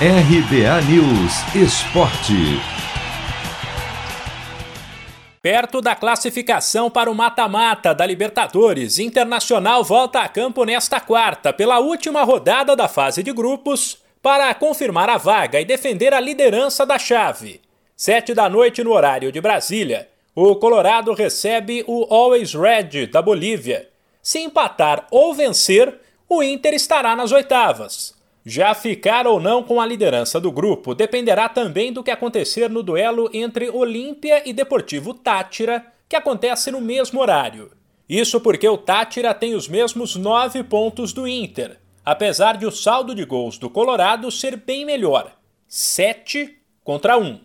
RBA News Esporte. Perto da classificação para o mata-mata da Libertadores, Internacional volta a campo nesta quarta, pela última rodada da fase de grupos, para confirmar a vaga e defender a liderança da chave. Sete da noite no horário de Brasília, o Colorado recebe o Always Red da Bolívia. Se empatar ou vencer, o Inter estará nas oitavas. Já ficar ou não com a liderança do grupo dependerá também do que acontecer no duelo entre Olímpia e Deportivo Tátira, que acontece no mesmo horário. Isso porque o Tátira tem os mesmos nove pontos do Inter, apesar de o saldo de gols do Colorado ser bem melhor: sete contra um.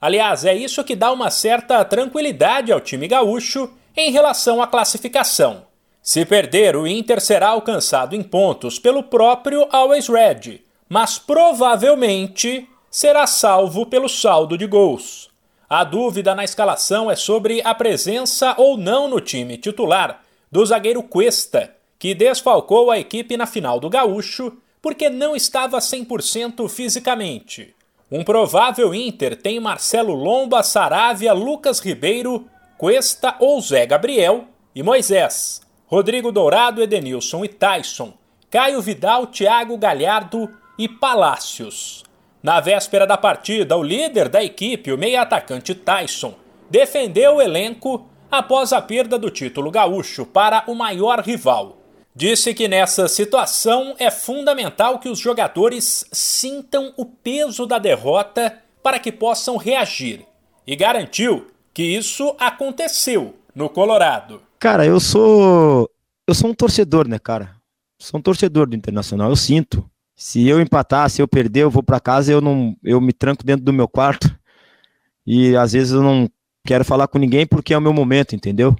Aliás, é isso que dá uma certa tranquilidade ao time gaúcho em relação à classificação. Se perder, o Inter será alcançado em pontos pelo próprio Always Red, mas provavelmente será salvo pelo saldo de gols. A dúvida na escalação é sobre a presença ou não no time titular do zagueiro Cuesta, que desfalcou a equipe na final do Gaúcho porque não estava 100% fisicamente. Um provável Inter tem Marcelo Lomba, Saravia, Lucas Ribeiro, Cuesta ou Zé Gabriel e Moisés. Rodrigo Dourado, Edenilson e Tyson, Caio Vidal, Thiago Galhardo e Palácios. Na véspera da partida, o líder da equipe, o meia-atacante Tyson, defendeu o elenco após a perda do título gaúcho para o maior rival. Disse que nessa situação é fundamental que os jogadores sintam o peso da derrota para que possam reagir e garantiu que isso aconteceu no Colorado. Cara, eu sou. Eu sou um torcedor, né, cara? Sou um torcedor do Internacional, eu sinto. Se eu empatar, se eu perder, eu vou para casa, eu não, eu me tranco dentro do meu quarto e às vezes eu não quero falar com ninguém porque é o meu momento, entendeu?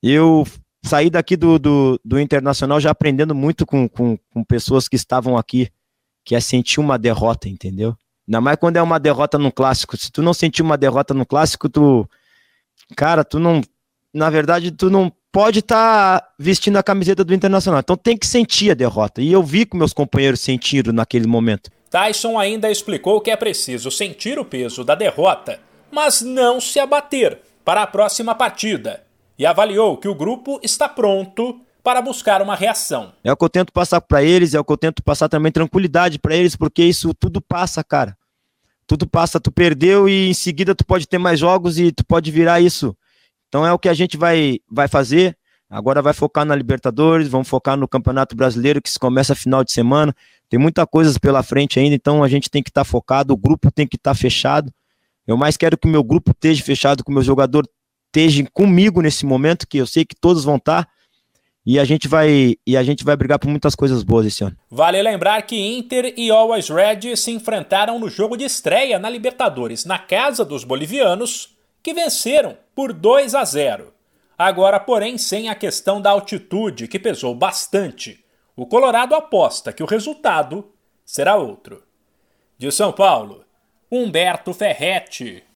Eu saí daqui do, do, do Internacional já aprendendo muito com, com, com, pessoas que estavam aqui, que é sentir uma derrota, entendeu? Ainda mais quando é uma derrota no clássico. Se tu não sentir uma derrota no clássico, tu. Cara, tu não na verdade, tu não pode estar tá vestindo a camiseta do Internacional. Então tem que sentir a derrota. E eu vi que meus companheiros sentiram naquele momento. Tyson ainda explicou que é preciso sentir o peso da derrota, mas não se abater para a próxima partida. E avaliou que o grupo está pronto para buscar uma reação. É o que eu tento passar para eles, é o que eu tento passar também tranquilidade para eles, porque isso tudo passa, cara. Tudo passa, tu perdeu e em seguida tu pode ter mais jogos e tu pode virar isso então é o que a gente vai, vai fazer. Agora vai focar na Libertadores, vamos focar no Campeonato Brasileiro, que se começa final de semana. Tem muita coisa pela frente ainda, então a gente tem que estar tá focado, o grupo tem que estar tá fechado. Eu mais quero que o meu grupo esteja fechado, que o meu jogador esteja comigo nesse momento, que eu sei que todos vão estar. Tá, e a gente vai e a gente vai brigar por muitas coisas boas esse ano. Vale lembrar que Inter e Always Red se enfrentaram no jogo de estreia na Libertadores, na casa dos bolivianos, que venceram por 2 a 0. Agora, porém, sem a questão da altitude, que pesou bastante. O Colorado aposta que o resultado será outro. De São Paulo, Humberto Ferretti.